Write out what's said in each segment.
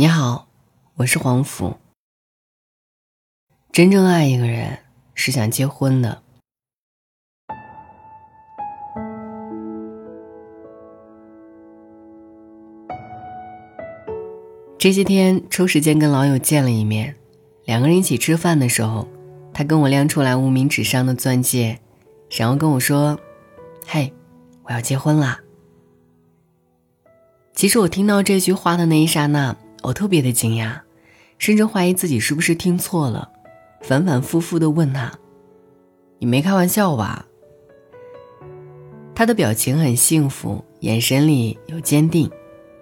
你好，我是黄甫。真正爱一个人是想结婚的。这些天抽时间跟老友见了一面，两个人一起吃饭的时候，他跟我亮出来无名指上的钻戒，然后跟我说：“嘿，我要结婚啦。”其实我听到这句话的那一刹那。我特别的惊讶，甚至怀疑自己是不是听错了，反反复复的问他：“你没开玩笑吧？”他的表情很幸福，眼神里有坚定，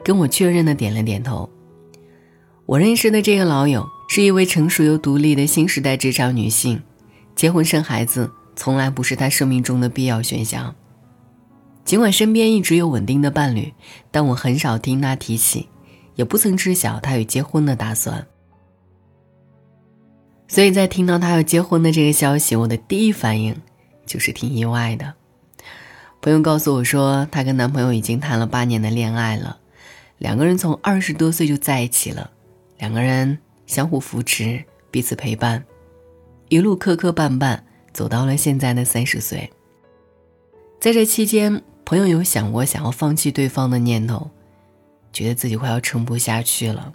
跟我确认的点了点头。我认识的这个老友是一位成熟又独立的新时代职场女性，结婚生孩子从来不是她生命中的必要选项。尽管身边一直有稳定的伴侣，但我很少听她提起。也不曾知晓他有结婚的打算，所以在听到他要结婚的这个消息，我的第一反应就是挺意外的。朋友告诉我说，她跟男朋友已经谈了八年的恋爱了，两个人从二十多岁就在一起了，两个人相互扶持，彼此陪伴，一路磕磕绊绊走到了现在的三十岁。在这期间，朋友有想过想要放弃对方的念头。觉得自己快要撑不下去了，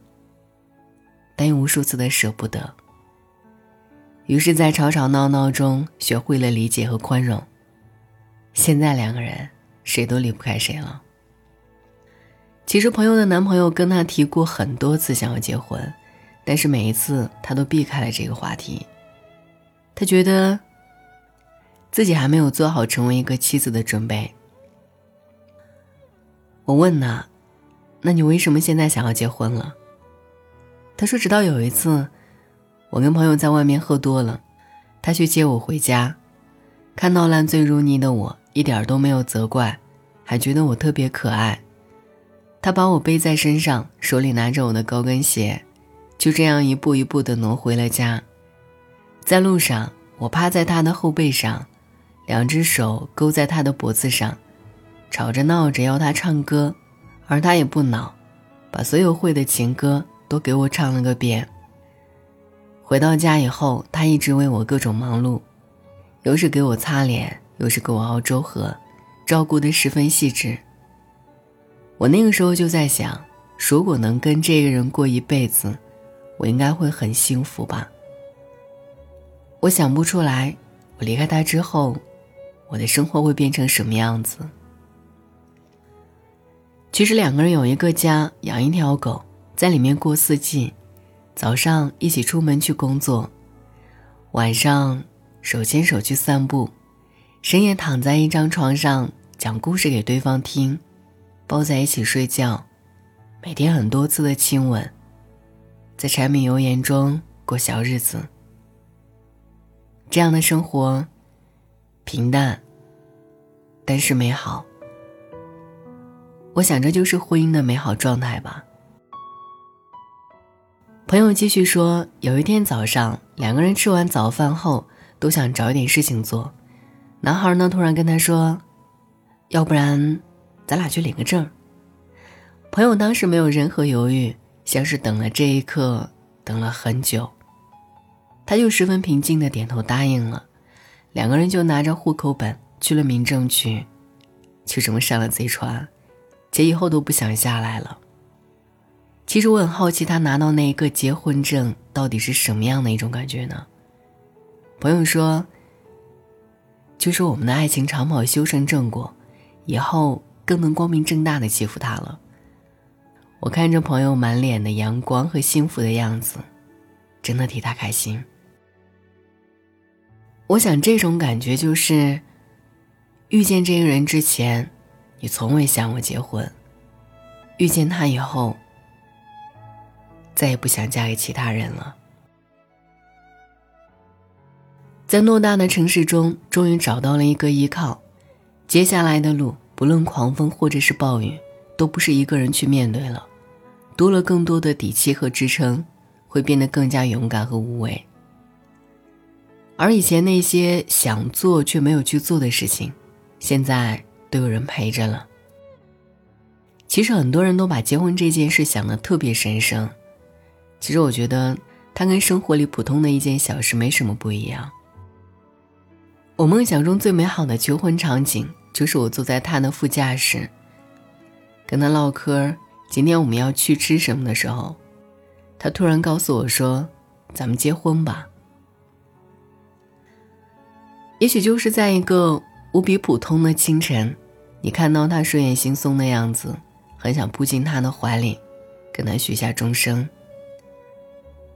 但又无数次的舍不得。于是，在吵吵闹闹中学会了理解和宽容。现在两个人谁都离不开谁了。其实，朋友的男朋友跟她提过很多次想要结婚，但是每一次她都避开了这个话题。他觉得自己还没有做好成为一个妻子的准备。我问他。那你为什么现在想要结婚了？他说：“直到有一次，我跟朋友在外面喝多了，他去接我回家，看到烂醉如泥的我，一点都没有责怪，还觉得我特别可爱。他把我背在身上，手里拿着我的高跟鞋，就这样一步一步的挪回了家。在路上，我趴在他的后背上，两只手勾在他的脖子上，吵着闹着要他唱歌。”而他也不恼，把所有会的情歌都给我唱了个遍。回到家以后，他一直为我各种忙碌，又是给我擦脸，又是给我熬粥喝，照顾的十分细致。我那个时候就在想，如果能跟这个人过一辈子，我应该会很幸福吧。我想不出来，我离开他之后，我的生活会变成什么样子。其实两个人有一个家，养一条狗，在里面过四季。早上一起出门去工作，晚上手牵手去散步，深夜躺在一张床上讲故事给对方听，抱在一起睡觉，每天很多次的亲吻，在柴米油盐中过小日子。这样的生活，平淡，但是美好。我想，这就是婚姻的美好状态吧。朋友继续说，有一天早上，两个人吃完早饭后，都想找一点事情做。男孩呢，突然跟他说：“要不然，咱俩去领个证。”朋友当时没有任何犹豫，像是等了这一刻，等了很久。他就十分平静的点头答应了。两个人就拿着户口本去了民政局，就这么上了贼船。姐以后都不想下来了。其实我很好奇，他拿到那一个结婚证到底是什么样的一种感觉呢？朋友说，就是我们的爱情长跑修成正果，以后更能光明正大的欺负他了。我看着朋友满脸的阳光和幸福的样子，真的替他开心。我想这种感觉就是，遇见这个人之前。你从未想过结婚，遇见他以后，再也不想嫁给其他人了。在偌大的城市中，终于找到了一个依靠，接下来的路，不论狂风或者是暴雨，都不是一个人去面对了，多了更多的底气和支撑，会变得更加勇敢和无畏。而以前那些想做却没有去做的事情，现在。都有人陪着了。其实很多人都把结婚这件事想的特别神圣，其实我觉得，它跟生活里普通的一件小事没什么不一样。我梦想中最美好的求婚场景，就是我坐在他的副驾驶，跟他唠嗑，今天我们要去吃什么的时候，他突然告诉我说：“咱们结婚吧。”也许就是在一个无比普通的清晨，你看到他睡眼惺忪的样子，很想扑进他的怀里，跟他许下终生。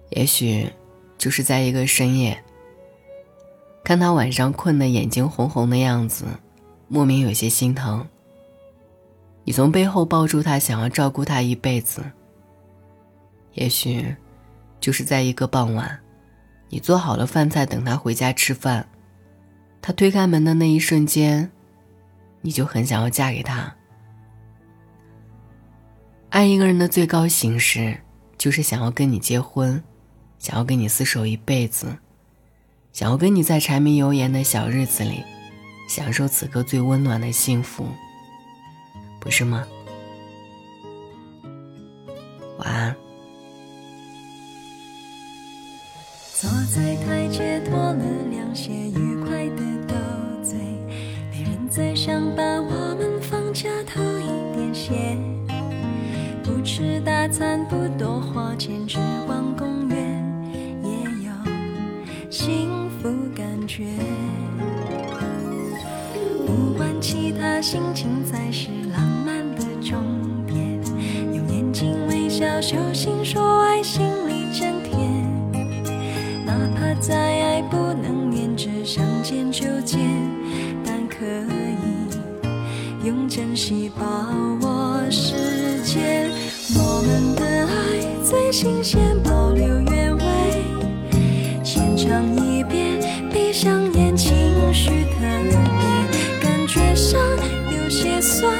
也许，就是在一个深夜，看他晚上困得眼睛红红的样子，莫名有些心疼。你从背后抱住他，想要照顾他一辈子。也许，就是在一个傍晚，你做好了饭菜等他回家吃饭。他推开门的那一瞬间，你就很想要嫁给他。爱一个人的最高形式，就是想要跟你结婚，想要跟你厮守一辈子，想要跟你在柴米油盐的小日子里，享受此刻最温暖的幸福，不是吗？晚安。坐在台阶，脱了凉鞋，想把我们放假偷一点闲。不吃大餐，不多花钱，只逛公园，也有幸福感觉。不管其他，心情才是浪漫的终点。用眼睛微笑，手心说爱，心里真甜。哪怕再爱不能连着想见就见，但可用珍惜把握时间。我们的爱最新鲜，保留原味，浅尝一遍，闭上眼，情绪特别，感觉上有些酸，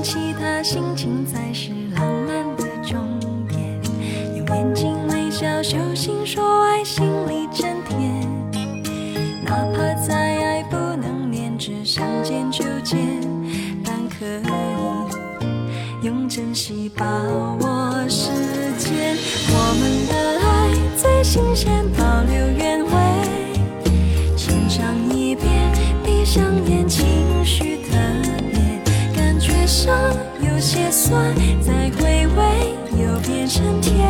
其他心情才是浪漫的终点。用眼睛微笑，手心说爱，心里真甜。哪怕再爱不能连只想见就见，但可以用珍惜把握时间。我们的爱最新鲜，保留原些酸，再回味又变成甜。